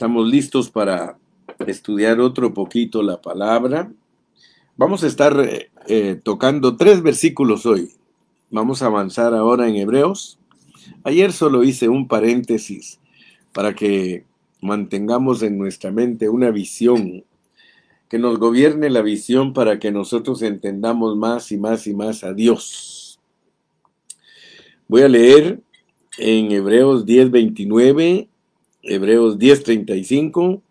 Estamos listos para estudiar otro poquito la palabra. Vamos a estar eh, eh, tocando tres versículos hoy. Vamos a avanzar ahora en Hebreos. Ayer solo hice un paréntesis para que mantengamos en nuestra mente una visión, que nos gobierne la visión para que nosotros entendamos más y más y más a Dios. Voy a leer en Hebreos 10:29, Hebreos 10:35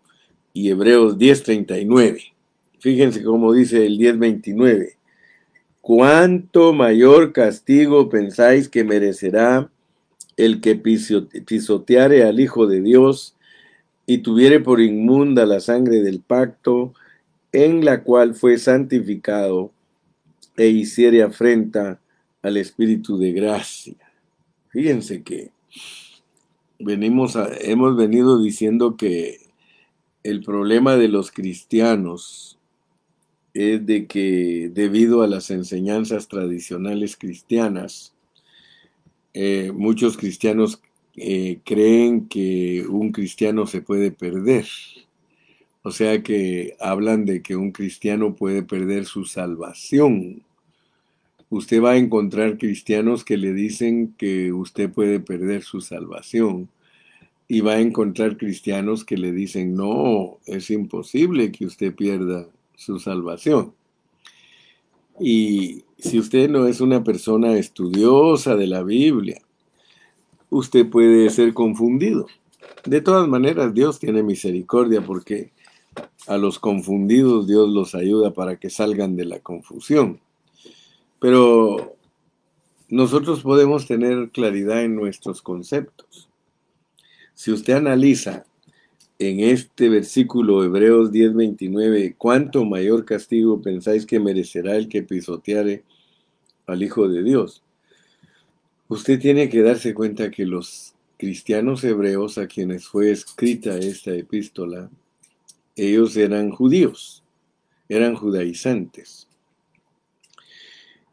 y Hebreos 10:39. Fíjense cómo dice el 10:29. ¿Cuánto mayor castigo pensáis que merecerá el que pisoteare al Hijo de Dios y tuviere por inmunda la sangre del pacto en la cual fue santificado e hiciere afrenta al Espíritu de gracia? Fíjense que venimos hemos venido diciendo que el problema de los cristianos es de que debido a las enseñanzas tradicionales cristianas, eh, muchos cristianos eh, creen que un cristiano se puede perder. O sea que hablan de que un cristiano puede perder su salvación. Usted va a encontrar cristianos que le dicen que usted puede perder su salvación. Y va a encontrar cristianos que le dicen, no, es imposible que usted pierda su salvación. Y si usted no es una persona estudiosa de la Biblia, usted puede ser confundido. De todas maneras, Dios tiene misericordia porque a los confundidos Dios los ayuda para que salgan de la confusión. Pero nosotros podemos tener claridad en nuestros conceptos. Si usted analiza en este versículo Hebreos 10:29, ¿cuánto mayor castigo pensáis que merecerá el que pisoteare al Hijo de Dios? Usted tiene que darse cuenta que los cristianos hebreos a quienes fue escrita esta epístola, ellos eran judíos, eran judaizantes.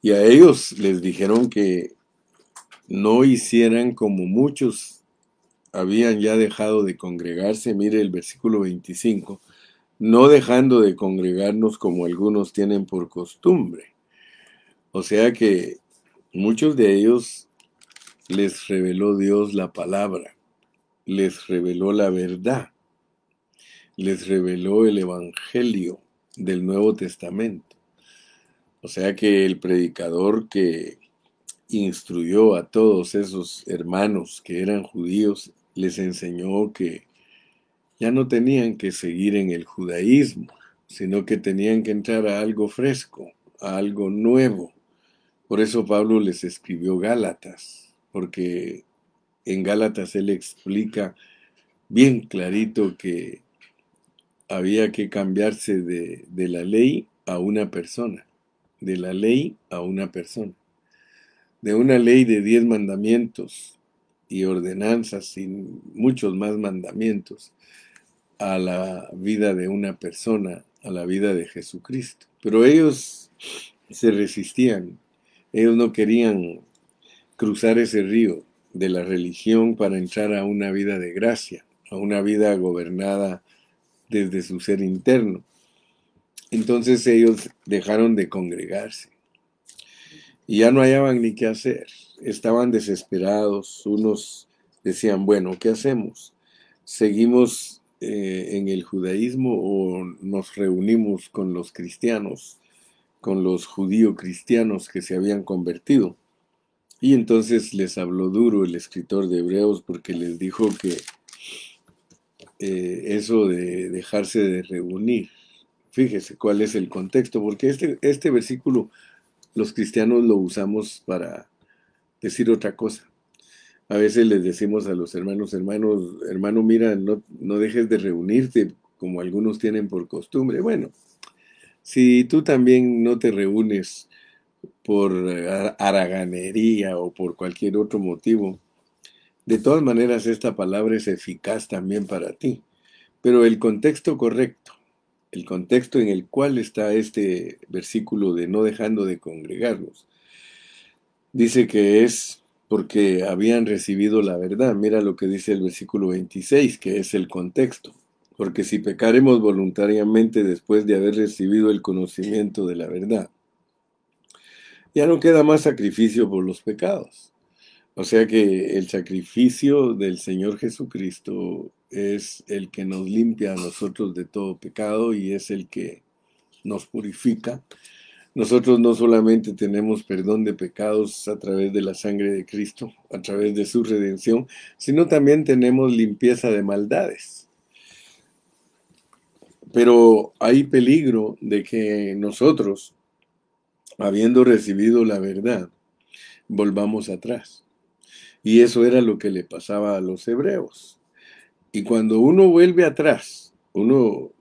Y a ellos les dijeron que no hicieran como muchos habían ya dejado de congregarse, mire el versículo 25, no dejando de congregarnos como algunos tienen por costumbre. O sea que muchos de ellos les reveló Dios la palabra, les reveló la verdad, les reveló el Evangelio del Nuevo Testamento. O sea que el predicador que instruyó a todos esos hermanos que eran judíos les enseñó que ya no tenían que seguir en el judaísmo, sino que tenían que entrar a algo fresco, a algo nuevo. Por eso Pablo les escribió Gálatas, porque en Gálatas él explica bien clarito que había que cambiarse de, de la ley a una persona, de la ley a una persona, de una ley de diez mandamientos y ordenanzas y muchos más mandamientos a la vida de una persona, a la vida de Jesucristo. Pero ellos se resistían, ellos no querían cruzar ese río de la religión para entrar a una vida de gracia, a una vida gobernada desde su ser interno. Entonces ellos dejaron de congregarse y ya no hallaban ni qué hacer estaban desesperados, unos decían, bueno, ¿qué hacemos? ¿Seguimos eh, en el judaísmo o nos reunimos con los cristianos, con los judíos cristianos que se habían convertido? Y entonces les habló duro el escritor de Hebreos porque les dijo que eh, eso de dejarse de reunir, fíjese cuál es el contexto, porque este, este versículo los cristianos lo usamos para decir otra cosa. A veces les decimos a los hermanos, hermanos, hermano, mira, no, no dejes de reunirte como algunos tienen por costumbre. Bueno, si tú también no te reúnes por haraganería o por cualquier otro motivo, de todas maneras esta palabra es eficaz también para ti. Pero el contexto correcto, el contexto en el cual está este versículo de no dejando de congregarnos, dice que es porque habían recibido la verdad. Mira lo que dice el versículo 26, que es el contexto. Porque si pecaremos voluntariamente después de haber recibido el conocimiento de la verdad, ya no queda más sacrificio por los pecados. O sea que el sacrificio del Señor Jesucristo es el que nos limpia a nosotros de todo pecado y es el que nos purifica. Nosotros no solamente tenemos perdón de pecados a través de la sangre de Cristo, a través de su redención, sino también tenemos limpieza de maldades. Pero hay peligro de que nosotros, habiendo recibido la verdad, volvamos atrás. Y eso era lo que le pasaba a los hebreos. Y cuando uno vuelve atrás, uno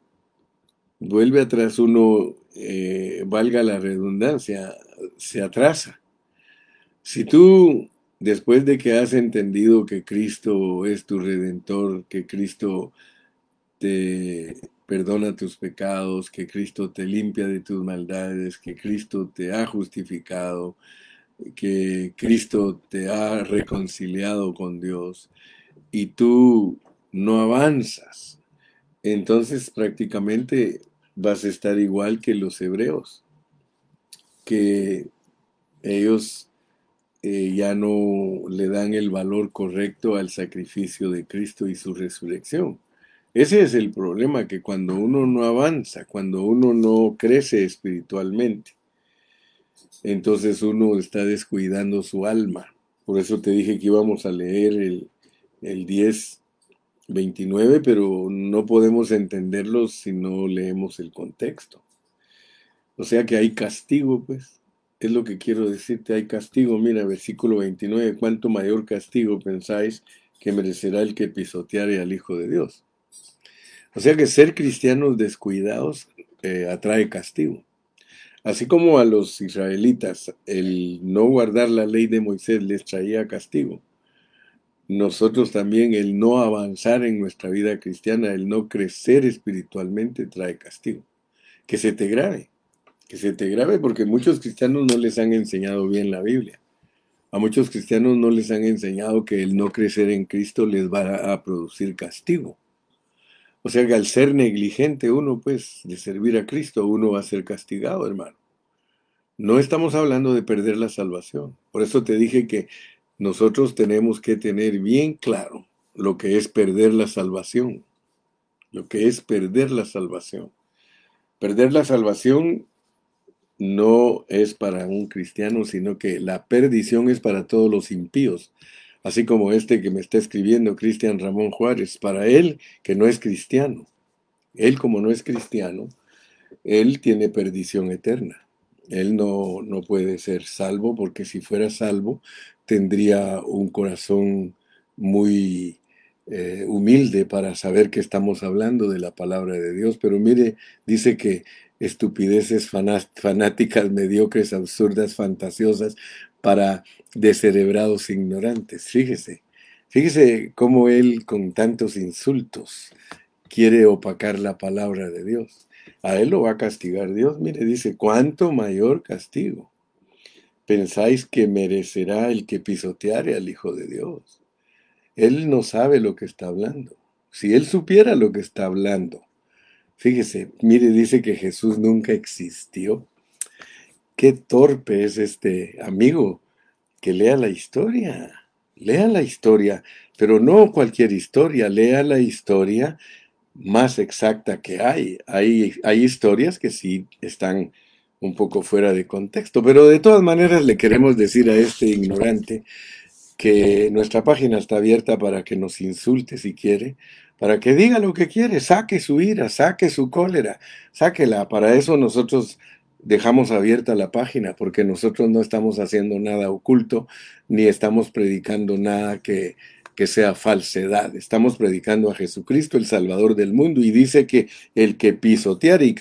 vuelve atrás, uno, eh, valga la redundancia, se atrasa. Si tú, después de que has entendido que Cristo es tu redentor, que Cristo te perdona tus pecados, que Cristo te limpia de tus maldades, que Cristo te ha justificado, que Cristo te ha reconciliado con Dios y tú no avanzas, entonces prácticamente vas a estar igual que los hebreos, que ellos eh, ya no le dan el valor correcto al sacrificio de Cristo y su resurrección. Ese es el problema, que cuando uno no avanza, cuando uno no crece espiritualmente, entonces uno está descuidando su alma. Por eso te dije que íbamos a leer el, el 10, 29, pero no podemos entenderlo si no leemos el contexto. O sea que hay castigo, pues. Es lo que quiero decirte, hay castigo. Mira, versículo 29, ¿cuánto mayor castigo pensáis que merecerá el que pisoteare al Hijo de Dios? O sea que ser cristianos descuidados eh, atrae castigo. Así como a los israelitas el no guardar la ley de Moisés les traía castigo, nosotros también el no avanzar en nuestra vida cristiana, el no crecer espiritualmente trae castigo. Que se te grave, que se te grave porque muchos cristianos no les han enseñado bien la Biblia. A muchos cristianos no les han enseñado que el no crecer en Cristo les va a producir castigo. O sea que al ser negligente uno, pues, de servir a Cristo, uno va a ser castigado, hermano. No estamos hablando de perder la salvación. Por eso te dije que nosotros tenemos que tener bien claro lo que es perder la salvación. Lo que es perder la salvación. Perder la salvación no es para un cristiano, sino que la perdición es para todos los impíos así como este que me está escribiendo, Cristian Ramón Juárez, para él que no es cristiano. Él como no es cristiano, él tiene perdición eterna. Él no, no puede ser salvo porque si fuera salvo tendría un corazón muy eh, humilde para saber que estamos hablando de la palabra de Dios. Pero mire, dice que estupideces fanáticas, mediocres, absurdas, fantasiosas, para descerebrados ignorantes. Fíjese, fíjese cómo él con tantos insultos quiere opacar la palabra de Dios. A él lo va a castigar Dios. Mire, dice, ¿cuánto mayor castigo? ¿Pensáis que merecerá el que pisoteare al Hijo de Dios? Él no sabe lo que está hablando. Si él supiera lo que está hablando, fíjese, mire, dice que Jesús nunca existió. Qué torpe es este amigo que lea la historia. Lea la historia, pero no cualquier historia, lea la historia más exacta que hay. Hay, hay historias que sí están un poco fuera de contexto, pero de todas maneras le queremos decir a este ignorante que nuestra página está abierta para que nos insulte si quiere, para que diga lo que quiere, saque su ira, saque su cólera, sáquela. Para eso nosotros dejamos abierta la página porque nosotros no estamos haciendo nada oculto ni estamos predicando nada que, que sea falsedad. Estamos predicando a Jesucristo, el Salvador del mundo, y dice que el que pisotear y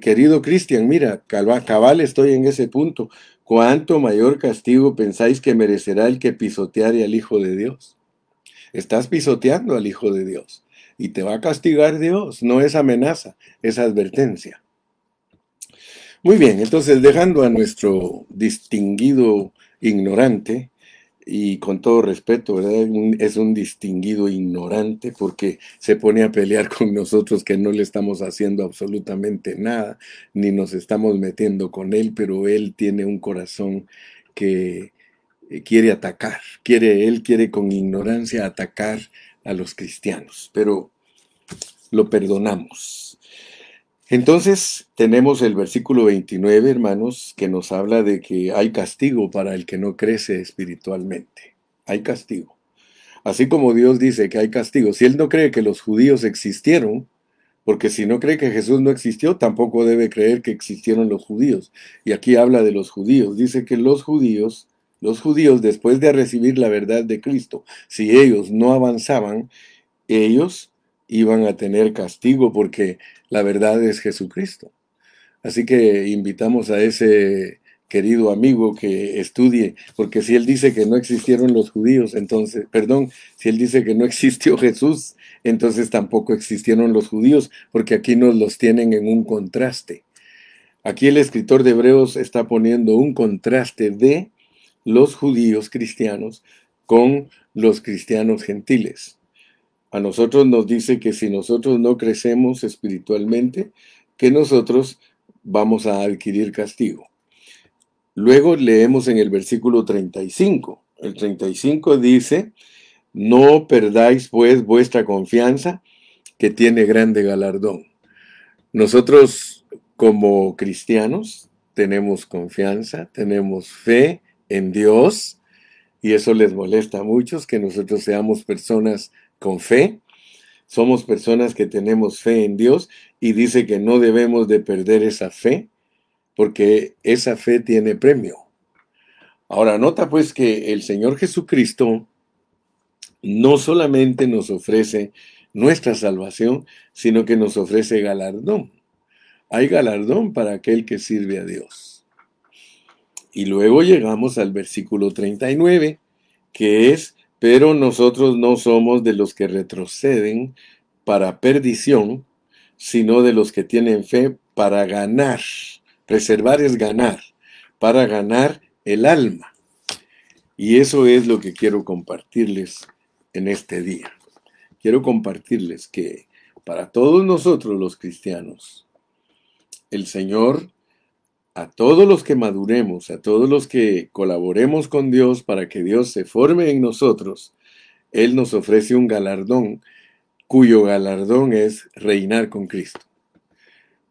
querido Cristian, mira, cabal estoy en ese punto. ¿Cuánto mayor castigo pensáis que merecerá el que pisoteare al Hijo de Dios? Estás pisoteando al Hijo de Dios y te va a castigar Dios. No es amenaza, es advertencia. Muy bien, entonces dejando a nuestro distinguido ignorante, y con todo respeto, ¿verdad? Es un distinguido ignorante porque se pone a pelear con nosotros que no le estamos haciendo absolutamente nada, ni nos estamos metiendo con él, pero él tiene un corazón que eh, quiere atacar, quiere, él quiere con ignorancia atacar a los cristianos, pero lo perdonamos. Entonces tenemos el versículo 29, hermanos, que nos habla de que hay castigo para el que no crece espiritualmente. Hay castigo. Así como Dios dice que hay castigo. Si Él no cree que los judíos existieron, porque si no cree que Jesús no existió, tampoco debe creer que existieron los judíos. Y aquí habla de los judíos. Dice que los judíos, los judíos después de recibir la verdad de Cristo, si ellos no avanzaban, ellos iban a tener castigo porque la verdad es Jesucristo. Así que invitamos a ese querido amigo que estudie, porque si él dice que no existieron los judíos, entonces, perdón, si él dice que no existió Jesús, entonces tampoco existieron los judíos, porque aquí nos los tienen en un contraste. Aquí el escritor de Hebreos está poniendo un contraste de los judíos cristianos con los cristianos gentiles. A nosotros nos dice que si nosotros no crecemos espiritualmente, que nosotros vamos a adquirir castigo. Luego leemos en el versículo 35. El 35 dice, no perdáis pues vuestra confianza, que tiene grande galardón. Nosotros como cristianos tenemos confianza, tenemos fe en Dios, y eso les molesta a muchos, que nosotros seamos personas con fe. Somos personas que tenemos fe en Dios y dice que no debemos de perder esa fe porque esa fe tiene premio. Ahora, nota pues que el Señor Jesucristo no solamente nos ofrece nuestra salvación, sino que nos ofrece galardón. Hay galardón para aquel que sirve a Dios. Y luego llegamos al versículo 39, que es pero nosotros no somos de los que retroceden para perdición, sino de los que tienen fe para ganar. Preservar es ganar, para ganar el alma. Y eso es lo que quiero compartirles en este día. Quiero compartirles que para todos nosotros los cristianos, el Señor a todos los que maduremos, a todos los que colaboremos con Dios para que Dios se forme en nosotros, Él nos ofrece un galardón cuyo galardón es reinar con Cristo.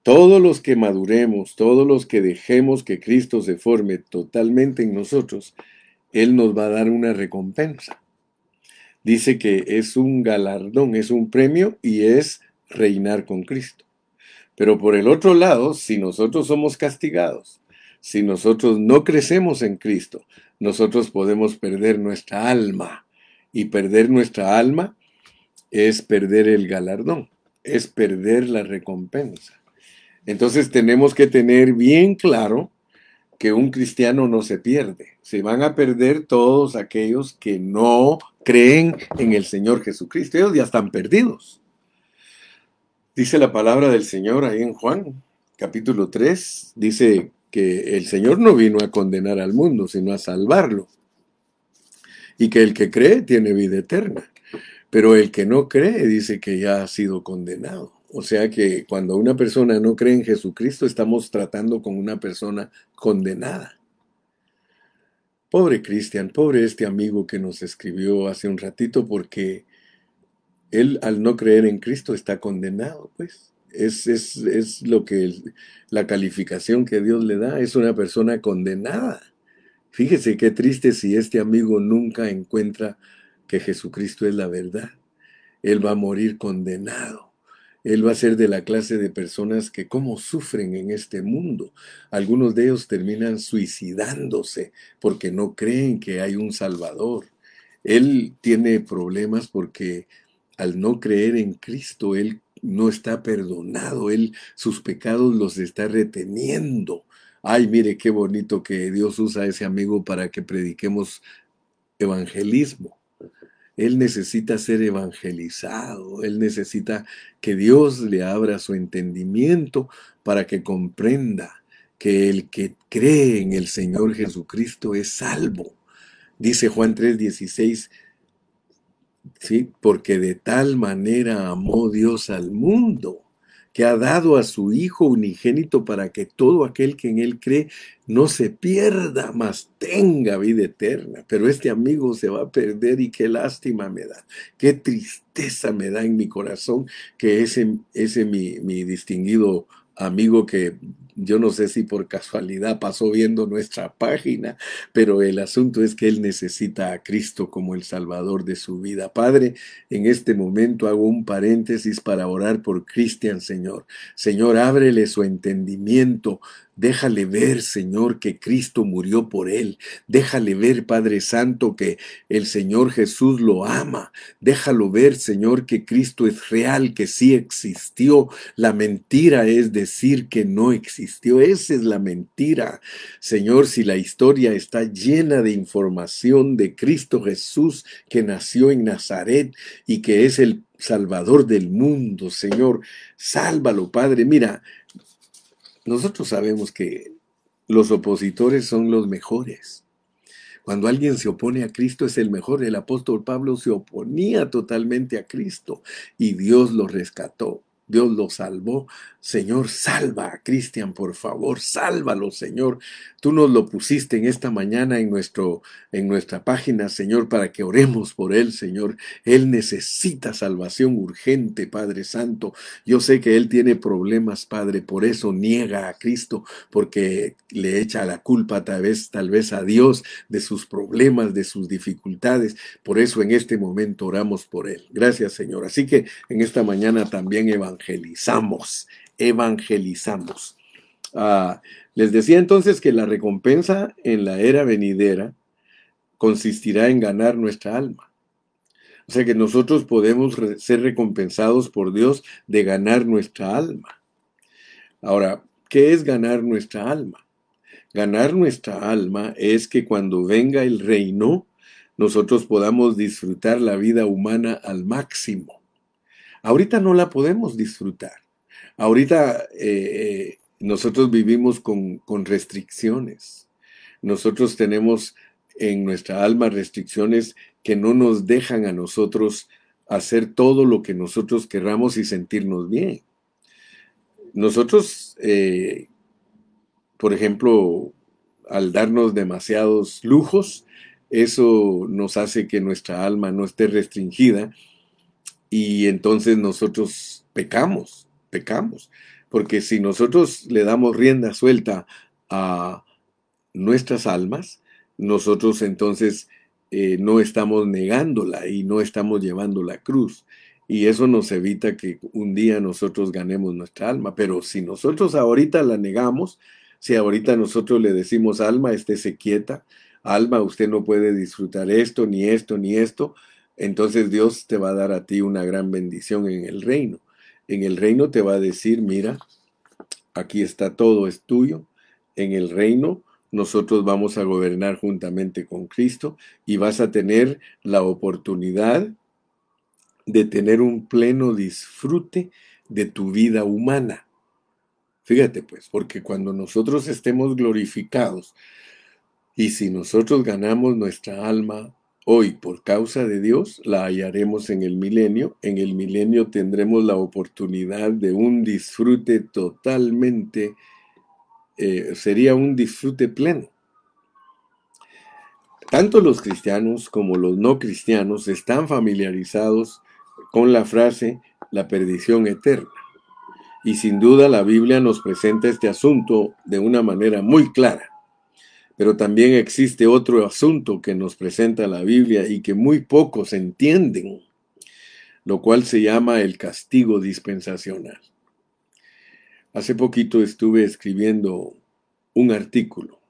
Todos los que maduremos, todos los que dejemos que Cristo se forme totalmente en nosotros, Él nos va a dar una recompensa. Dice que es un galardón, es un premio y es reinar con Cristo. Pero por el otro lado, si nosotros somos castigados, si nosotros no crecemos en Cristo, nosotros podemos perder nuestra alma. Y perder nuestra alma es perder el galardón, es perder la recompensa. Entonces tenemos que tener bien claro que un cristiano no se pierde. Se van a perder todos aquellos que no creen en el Señor Jesucristo. Ellos ya están perdidos. Dice la palabra del Señor ahí en Juan, capítulo 3, dice que el Señor no vino a condenar al mundo, sino a salvarlo. Y que el que cree tiene vida eterna. Pero el que no cree dice que ya ha sido condenado. O sea que cuando una persona no cree en Jesucristo, estamos tratando con una persona condenada. Pobre Cristian, pobre este amigo que nos escribió hace un ratito porque él al no creer en Cristo está condenado, pues. Es, es, es lo que la calificación que Dios le da, es una persona condenada. Fíjese qué triste si este amigo nunca encuentra que Jesucristo es la verdad. Él va a morir condenado. Él va a ser de la clase de personas que cómo sufren en este mundo. Algunos de ellos terminan suicidándose porque no creen que hay un Salvador. Él tiene problemas porque al no creer en Cristo, Él no está perdonado, Él sus pecados los está reteniendo. Ay, mire qué bonito que Dios usa a ese amigo para que prediquemos evangelismo. Él necesita ser evangelizado, él necesita que Dios le abra su entendimiento para que comprenda que el que cree en el Señor Jesucristo es salvo Dice Juan 3:16, ¿sí? Porque de tal manera amó Dios al mundo que ha dado a su Hijo unigénito para que todo aquel que en Él cree no se pierda, mas tenga vida eterna. Pero este amigo se va a perder y qué lástima me da, qué tristeza me da en mi corazón que ese, ese mi, mi distinguido amigo que yo no sé si por casualidad pasó viendo nuestra página, pero el asunto es que él necesita a Cristo como el Salvador de su vida. Padre, en este momento hago un paréntesis para orar por Cristian, Señor. Señor, ábrele su entendimiento Déjale ver, Señor, que Cristo murió por él. Déjale ver, Padre Santo, que el Señor Jesús lo ama. Déjalo ver, Señor, que Cristo es real, que sí existió. La mentira es decir que no Esa es la mentira. Señor, si la historia está llena de información de Cristo Jesús que nació en Nazaret y que es el Salvador del mundo, Señor, sálvalo, Padre. Mira, nosotros sabemos que los opositores son los mejores. Cuando alguien se opone a Cristo es el mejor. El apóstol Pablo se oponía totalmente a Cristo y Dios lo rescató. Dios lo salvó. Señor, salva a Cristian, por favor, sálvalo, Señor. Tú nos lo pusiste en esta mañana en, nuestro, en nuestra página, Señor, para que oremos por él, Señor. Él necesita salvación urgente, Padre Santo. Yo sé que él tiene problemas, Padre, por eso niega a Cristo, porque le echa la culpa tal vez, tal vez a Dios de sus problemas, de sus dificultades. Por eso en este momento oramos por él. Gracias, Señor. Así que en esta mañana también evangelizamos evangelizamos. Ah, les decía entonces que la recompensa en la era venidera consistirá en ganar nuestra alma. O sea que nosotros podemos ser recompensados por Dios de ganar nuestra alma. Ahora, ¿qué es ganar nuestra alma? Ganar nuestra alma es que cuando venga el reino, nosotros podamos disfrutar la vida humana al máximo. Ahorita no la podemos disfrutar. Ahorita eh, nosotros vivimos con, con restricciones. Nosotros tenemos en nuestra alma restricciones que no nos dejan a nosotros hacer todo lo que nosotros querramos y sentirnos bien. Nosotros, eh, por ejemplo, al darnos demasiados lujos, eso nos hace que nuestra alma no esté restringida y entonces nosotros pecamos pecamos. Porque si nosotros le damos rienda suelta a nuestras almas, nosotros entonces eh, no estamos negándola y no estamos llevando la cruz. Y eso nos evita que un día nosotros ganemos nuestra alma. Pero si nosotros ahorita la negamos, si ahorita nosotros le decimos, alma, estése quieta, alma, usted no puede disfrutar esto, ni esto, ni esto, entonces Dios te va a dar a ti una gran bendición en el reino en el reino te va a decir, mira, aquí está todo, es tuyo. En el reino nosotros vamos a gobernar juntamente con Cristo y vas a tener la oportunidad de tener un pleno disfrute de tu vida humana. Fíjate pues, porque cuando nosotros estemos glorificados y si nosotros ganamos nuestra alma Hoy, por causa de Dios, la hallaremos en el milenio. En el milenio tendremos la oportunidad de un disfrute totalmente, eh, sería un disfrute pleno. Tanto los cristianos como los no cristianos están familiarizados con la frase la perdición eterna. Y sin duda la Biblia nos presenta este asunto de una manera muy clara. Pero también existe otro asunto que nos presenta la Biblia y que muy pocos entienden, lo cual se llama el castigo dispensacional. Hace poquito estuve escribiendo un artículo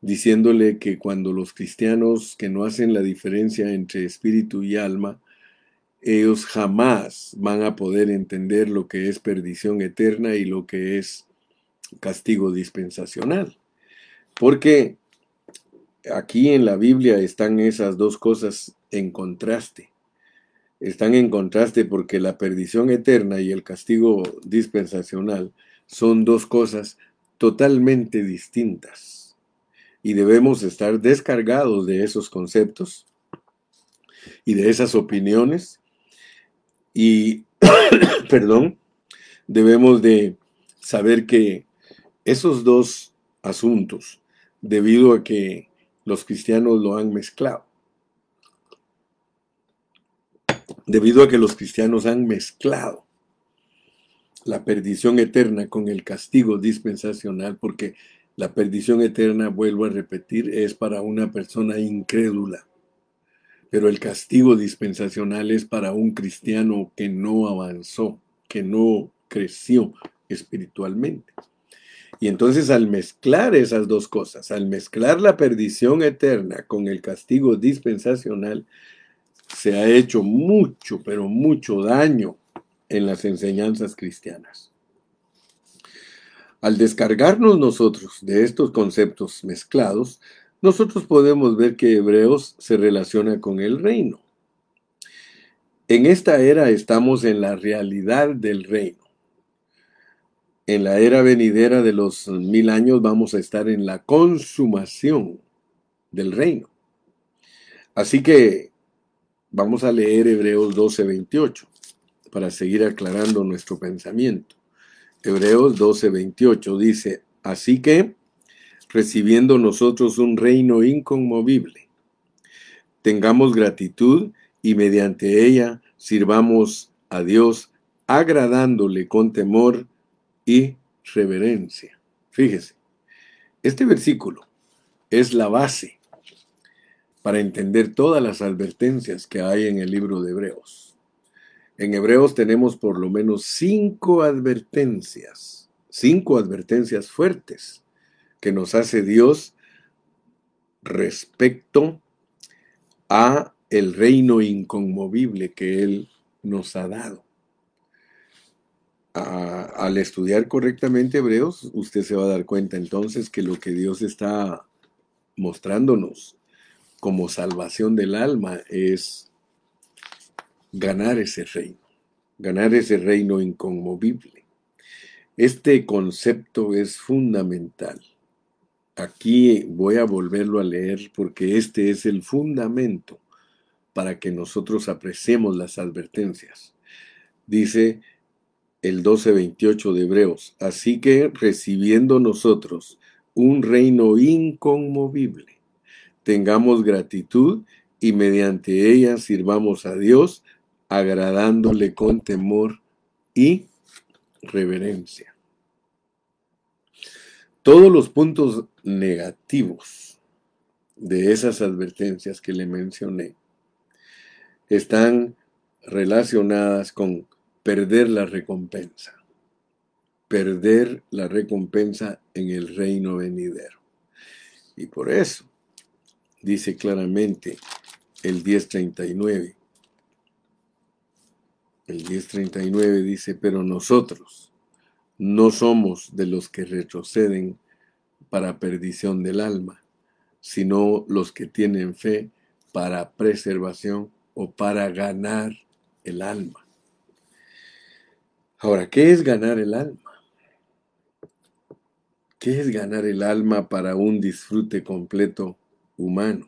diciéndole que cuando los cristianos que no hacen la diferencia entre espíritu y alma, ellos jamás van a poder entender lo que es perdición eterna y lo que es castigo dispensacional. Porque aquí en la Biblia están esas dos cosas en contraste. Están en contraste porque la perdición eterna y el castigo dispensacional son dos cosas totalmente distintas. y debemos estar descargados de esos conceptos y de esas opiniones y, perdón, debemos de saber que esos dos asuntos, debido a que los cristianos lo han mezclado, debido a que los cristianos han mezclado la perdición eterna con el castigo dispensacional, porque la perdición eterna, vuelvo a repetir, es para una persona incrédula, pero el castigo dispensacional es para un cristiano que no avanzó, que no creció espiritualmente. Y entonces al mezclar esas dos cosas, al mezclar la perdición eterna con el castigo dispensacional, se ha hecho mucho, pero mucho daño en las enseñanzas cristianas. Al descargarnos nosotros de estos conceptos mezclados, nosotros podemos ver que Hebreos se relaciona con el reino. En esta era estamos en la realidad del reino. En la era venidera de los mil años vamos a estar en la consumación del reino. Así que vamos a leer Hebreos 12:28 para seguir aclarando nuestro pensamiento. Hebreos 12:28 dice, así que, recibiendo nosotros un reino inconmovible, tengamos gratitud y mediante ella sirvamos a Dios agradándole con temor y reverencia. Fíjese, este versículo es la base para entender todas las advertencias que hay en el libro de Hebreos. En Hebreos tenemos por lo menos cinco advertencias, cinco advertencias fuertes que nos hace Dios respecto a el reino inconmovible que Él nos ha dado. Al estudiar correctamente Hebreos, usted se va a dar cuenta entonces que lo que Dios está mostrándonos como salvación del alma es ganar ese reino, ganar ese reino inconmovible. Este concepto es fundamental. Aquí voy a volverlo a leer porque este es el fundamento para que nosotros apreciemos las advertencias. Dice el 12:28 de Hebreos, así que recibiendo nosotros un reino inconmovible, tengamos gratitud y mediante ella sirvamos a Dios agradándole con temor y reverencia. Todos los puntos negativos de esas advertencias que le mencioné están relacionadas con perder la recompensa, perder la recompensa en el reino venidero. Y por eso dice claramente el 1039, el 1039 dice, pero nosotros no somos de los que retroceden para perdición del alma, sino los que tienen fe para preservación o para ganar el alma. Ahora, ¿qué es ganar el alma? ¿Qué es ganar el alma para un disfrute completo humano?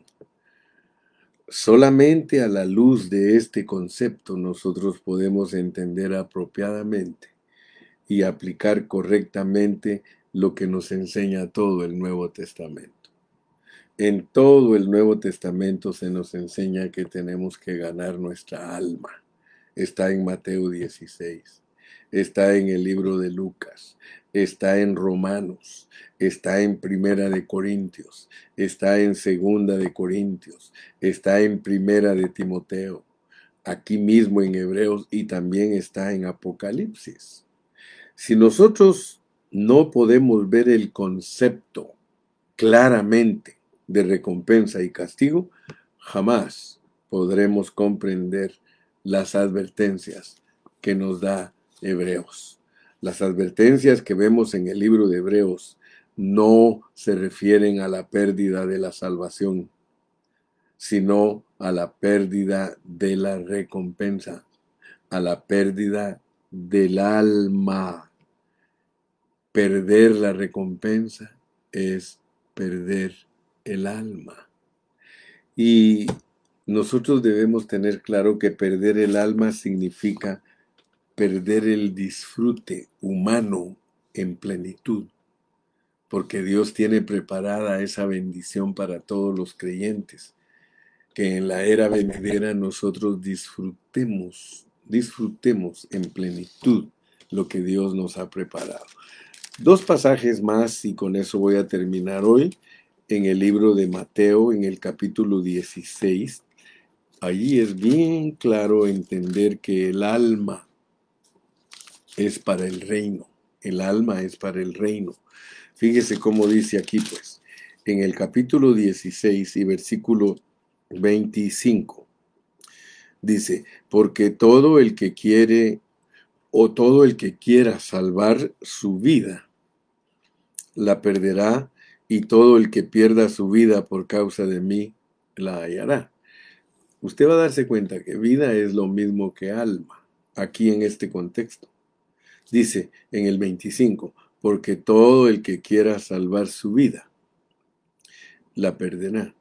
Solamente a la luz de este concepto nosotros podemos entender apropiadamente y aplicar correctamente lo que nos enseña todo el Nuevo Testamento. En todo el Nuevo Testamento se nos enseña que tenemos que ganar nuestra alma. Está en Mateo 16, está en el libro de Lucas, está en Romanos, está en Primera de Corintios, está en Segunda de Corintios, está en Primera de Timoteo, aquí mismo en Hebreos y también está en Apocalipsis. Si nosotros no podemos ver el concepto claramente de recompensa y castigo, jamás podremos comprender las advertencias que nos da Hebreos. Las advertencias que vemos en el libro de Hebreos no se refieren a la pérdida de la salvación, sino a la pérdida de la recompensa, a la pérdida del alma. Perder la recompensa es perder el alma. Y nosotros debemos tener claro que perder el alma significa perder el disfrute humano en plenitud, porque Dios tiene preparada esa bendición para todos los creyentes, que en la era venidera nosotros disfrutemos, disfrutemos en plenitud lo que Dios nos ha preparado. Dos pasajes más y con eso voy a terminar hoy en el libro de Mateo, en el capítulo 16. Allí es bien claro entender que el alma es para el reino. El alma es para el reino. Fíjese cómo dice aquí, pues, en el capítulo 16 y versículo 25. Dice, porque todo el que quiere o todo el que quiera salvar su vida, la perderá, y todo el que pierda su vida por causa de mí, la hallará. Usted va a darse cuenta que vida es lo mismo que alma, aquí en este contexto. Dice en el 25, porque todo el que quiera salvar su vida, la perderá.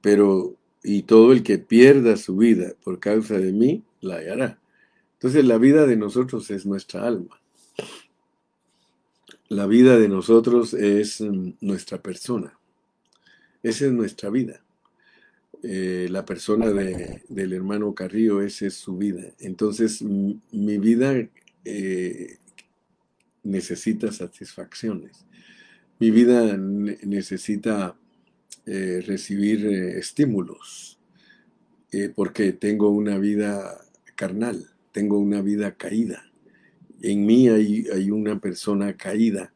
Pero, y todo el que pierda su vida por causa de mí, la hallará. Entonces la vida de nosotros es nuestra alma. La vida de nosotros es mm, nuestra persona. Esa es nuestra vida. Eh, la persona del hermano Carrillo, esa es su vida. Entonces, mi vida eh, necesita satisfacciones. Mi vida necesita eh, recibir estímulos, porque tengo una vida carnal tengo una vida caída. En mí hay, hay una persona caída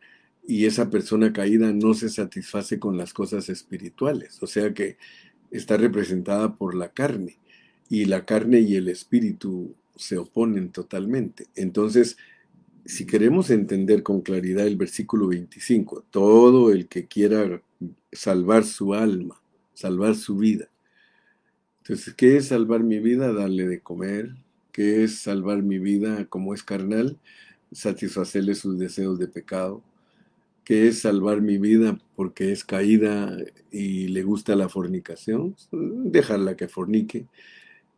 y esa persona caída no se satisface con las cosas espirituales, o sea que está representada por la carne y la carne y el espíritu se oponen totalmente. Entonces, si queremos entender con claridad el versículo 25, todo el que quiera salvar su alma, salvar su vida. Entonces, ¿qué es salvar mi vida? Darle de comer, que es salvar mi vida como es carnal, satisfacerle sus deseos de pecado, que es salvar mi vida porque es caída y le gusta la fornicación, dejarla que fornique,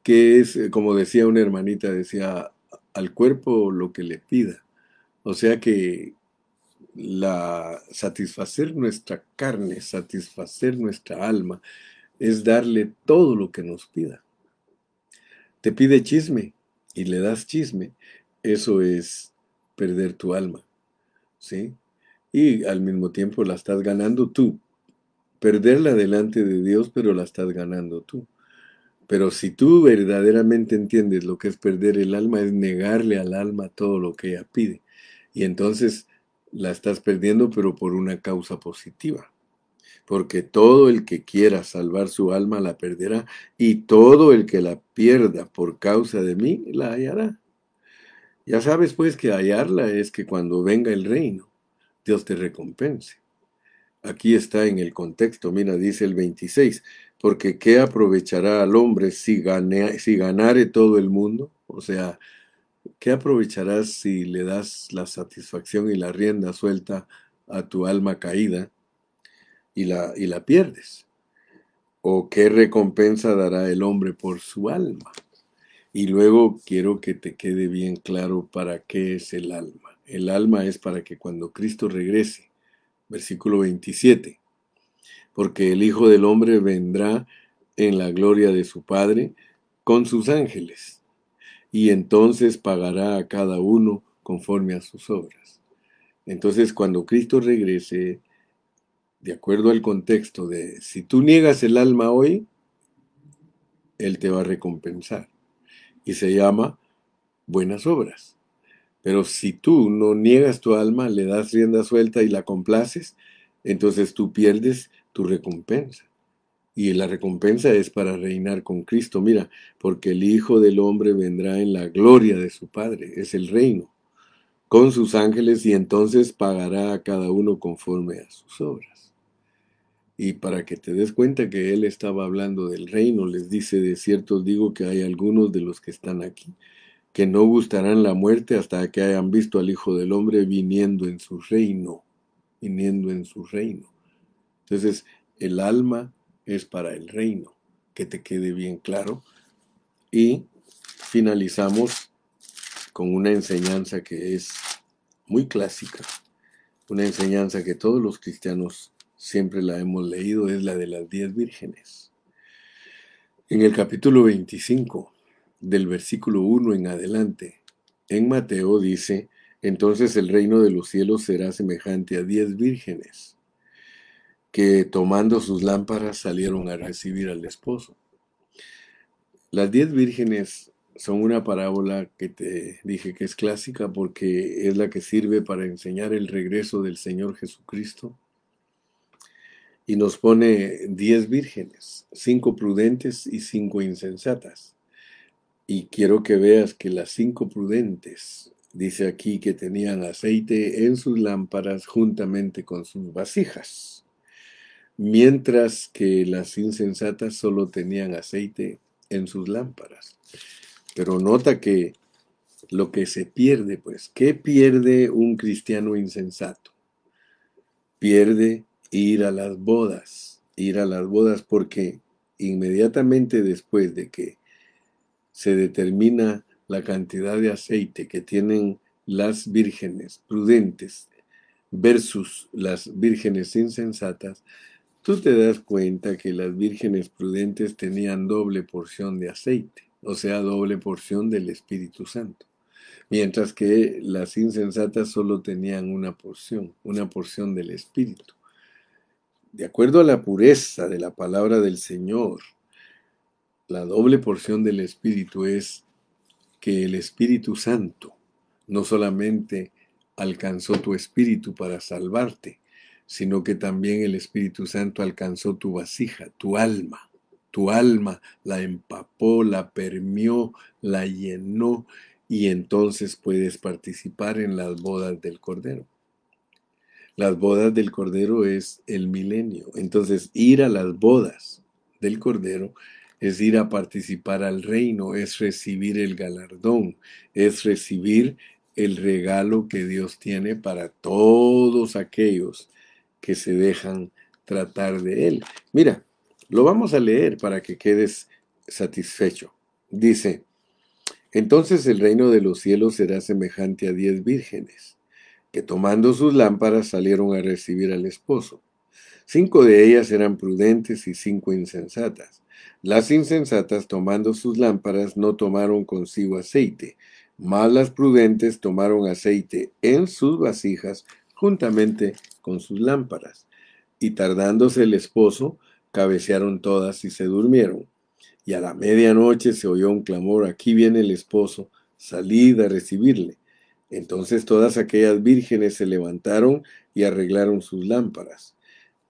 que es, eh, como decía una hermanita, decía, al cuerpo lo que le pida. O sea que la satisfacer nuestra carne, satisfacer nuestra alma, es darle todo lo que nos pida. Te pide chisme, y le das chisme, eso es perder tu alma. ¿Sí? Y al mismo tiempo la estás ganando tú. Perderla delante de Dios, pero la estás ganando tú. Pero si tú verdaderamente entiendes lo que es perder el alma, es negarle al alma todo lo que ella pide. Y entonces la estás perdiendo, pero por una causa positiva porque todo el que quiera salvar su alma la perderá, y todo el que la pierda por causa de mí la hallará. Ya sabes pues que hallarla es que cuando venga el reino, Dios te recompense. Aquí está en el contexto, mira, dice el 26, porque ¿qué aprovechará al hombre si, si ganare todo el mundo? O sea, ¿qué aprovecharás si le das la satisfacción y la rienda suelta a tu alma caída? y la, y la pierdes? ¿O qué recompensa dará el hombre por su alma? Y luego quiero que te quede bien claro para qué es el alma. El alma es para que cuando Cristo regrese, versículo 27, porque el Hijo del Hombre vendrá en la gloria de su Padre con sus ángeles, y entonces pagará a cada uno conforme a sus obras. Entonces cuando Cristo regrese, de acuerdo al contexto de si tú niegas el alma hoy, Él te va a recompensar. Y se llama buenas obras. Pero si tú no niegas tu alma, le das rienda suelta y la complaces, entonces tú pierdes tu recompensa. Y la recompensa es para reinar con Cristo. Mira, porque el Hijo del Hombre vendrá en la gloria de su Padre, es el reino, con sus ángeles y entonces pagará a cada uno conforme a sus obras. Y para que te des cuenta que él estaba hablando del reino, les dice, de cierto digo que hay algunos de los que están aquí que no gustarán la muerte hasta que hayan visto al Hijo del Hombre viniendo en su reino, viniendo en su reino. Entonces, el alma es para el reino, que te quede bien claro. Y finalizamos con una enseñanza que es muy clásica, una enseñanza que todos los cristianos siempre la hemos leído, es la de las diez vírgenes. En el capítulo 25, del versículo 1 en adelante, en Mateo dice, entonces el reino de los cielos será semejante a diez vírgenes que tomando sus lámparas salieron a recibir al esposo. Las diez vírgenes son una parábola que te dije que es clásica porque es la que sirve para enseñar el regreso del Señor Jesucristo. Y nos pone diez vírgenes, cinco prudentes y cinco insensatas. Y quiero que veas que las cinco prudentes, dice aquí que tenían aceite en sus lámparas juntamente con sus vasijas, mientras que las insensatas solo tenían aceite en sus lámparas. Pero nota que lo que se pierde, pues, ¿qué pierde un cristiano insensato? Pierde ir a las bodas, ir a las bodas porque inmediatamente después de que se determina la cantidad de aceite que tienen las vírgenes prudentes versus las vírgenes insensatas, tú te das cuenta que las vírgenes prudentes tenían doble porción de aceite, o sea, doble porción del Espíritu Santo, mientras que las insensatas solo tenían una porción, una porción del Espíritu. De acuerdo a la pureza de la palabra del Señor, la doble porción del Espíritu es que el Espíritu Santo no solamente alcanzó tu espíritu para salvarte, sino que también el Espíritu Santo alcanzó tu vasija, tu alma. Tu alma la empapó, la permió, la llenó y entonces puedes participar en las bodas del Cordero. Las bodas del Cordero es el milenio. Entonces ir a las bodas del Cordero es ir a participar al reino, es recibir el galardón, es recibir el regalo que Dios tiene para todos aquellos que se dejan tratar de Él. Mira, lo vamos a leer para que quedes satisfecho. Dice, entonces el reino de los cielos será semejante a diez vírgenes, que tomando sus lámparas salieron a recibir al esposo. Cinco de ellas eran prudentes y cinco insensatas. Las insensatas, tomando sus lámparas, no tomaron consigo aceite, mas las prudentes tomaron aceite en sus vasijas juntamente con sus lámparas. Y tardándose el esposo, cabecearon todas y se durmieron. Y a la medianoche se oyó un clamor, aquí viene el esposo, salid a recibirle. Entonces todas aquellas vírgenes se levantaron y arreglaron sus lámparas.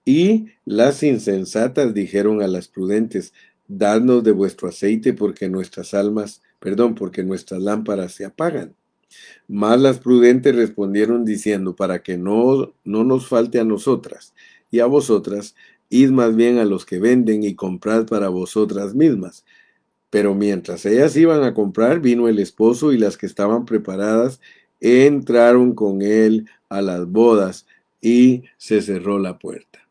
Y las insensatas dijeron a las prudentes, dadnos de vuestro aceite porque nuestras almas, perdón, porque nuestras lámparas se apagan. Mas las prudentes respondieron diciendo, para que no, no nos falte a nosotras y a vosotras, id más bien a los que venden y comprad para vosotras mismas. Pero mientras ellas iban a comprar, vino el esposo y las que estaban preparadas entraron con él a las bodas y se cerró la puerta.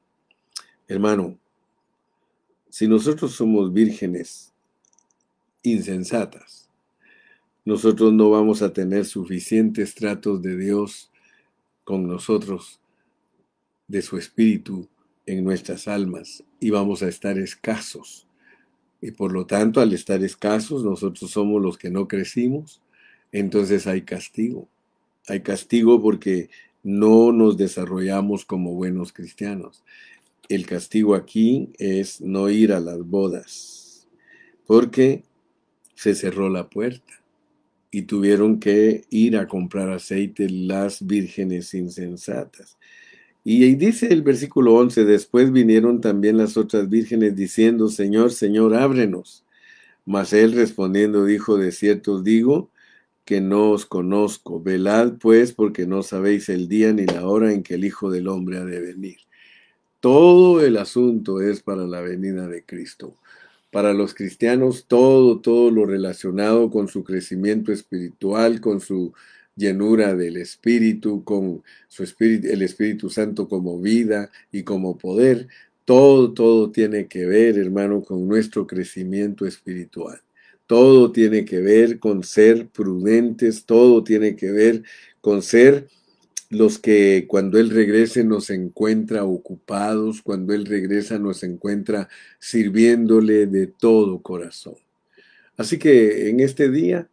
Hermano, si nosotros somos vírgenes insensatas, nosotros no vamos a tener suficientes tratos de Dios con nosotros, de su espíritu en nuestras almas, y vamos a estar escasos. Y por lo tanto, al estar escasos, nosotros somos los que no crecimos, entonces hay castigo. Hay castigo porque no nos desarrollamos como buenos cristianos. El castigo aquí es no ir a las bodas, porque se cerró la puerta y tuvieron que ir a comprar aceite las vírgenes insensatas. Y dice el versículo 11, después vinieron también las otras vírgenes diciendo, Señor, Señor, ábrenos. Mas él respondiendo dijo, de cierto os digo que no os conozco. Velad pues porque no sabéis el día ni la hora en que el Hijo del Hombre ha de venir. Todo el asunto es para la venida de Cristo. Para los cristianos, todo, todo lo relacionado con su crecimiento espiritual, con su llenura del Espíritu, con su espíritu, el Espíritu Santo como vida y como poder, todo, todo tiene que ver, hermano, con nuestro crecimiento espiritual. Todo tiene que ver con ser prudentes, todo tiene que ver con ser los que cuando Él regrese nos encuentra ocupados, cuando Él regresa nos encuentra sirviéndole de todo corazón. Así que en este día,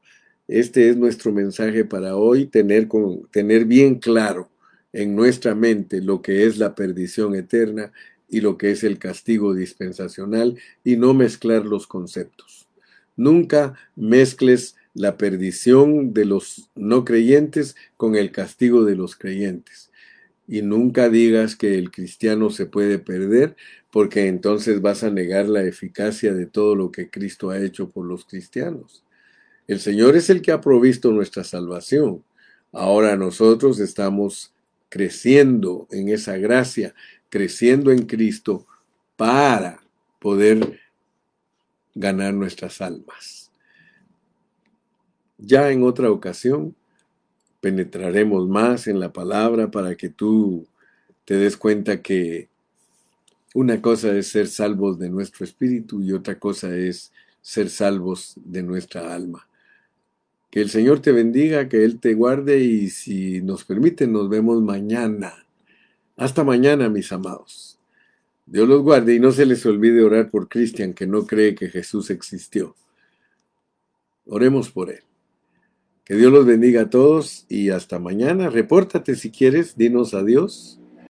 este es nuestro mensaje para hoy, tener, con, tener bien claro en nuestra mente lo que es la perdición eterna y lo que es el castigo dispensacional y no mezclar los conceptos. Nunca mezcles la perdición de los no creyentes con el castigo de los creyentes. Y nunca digas que el cristiano se puede perder porque entonces vas a negar la eficacia de todo lo que Cristo ha hecho por los cristianos. El Señor es el que ha provisto nuestra salvación. Ahora nosotros estamos creciendo en esa gracia, creciendo en Cristo para poder ganar nuestras almas. Ya en otra ocasión penetraremos más en la palabra para que tú te des cuenta que una cosa es ser salvos de nuestro espíritu y otra cosa es ser salvos de nuestra alma. Que el Señor te bendiga, que Él te guarde y si nos permite nos vemos mañana. Hasta mañana, mis amados. Dios los guarde y no se les olvide orar por Cristian, que no cree que Jesús existió. Oremos por él. Que Dios los bendiga a todos y hasta mañana. Repórtate si quieres, dinos adiós.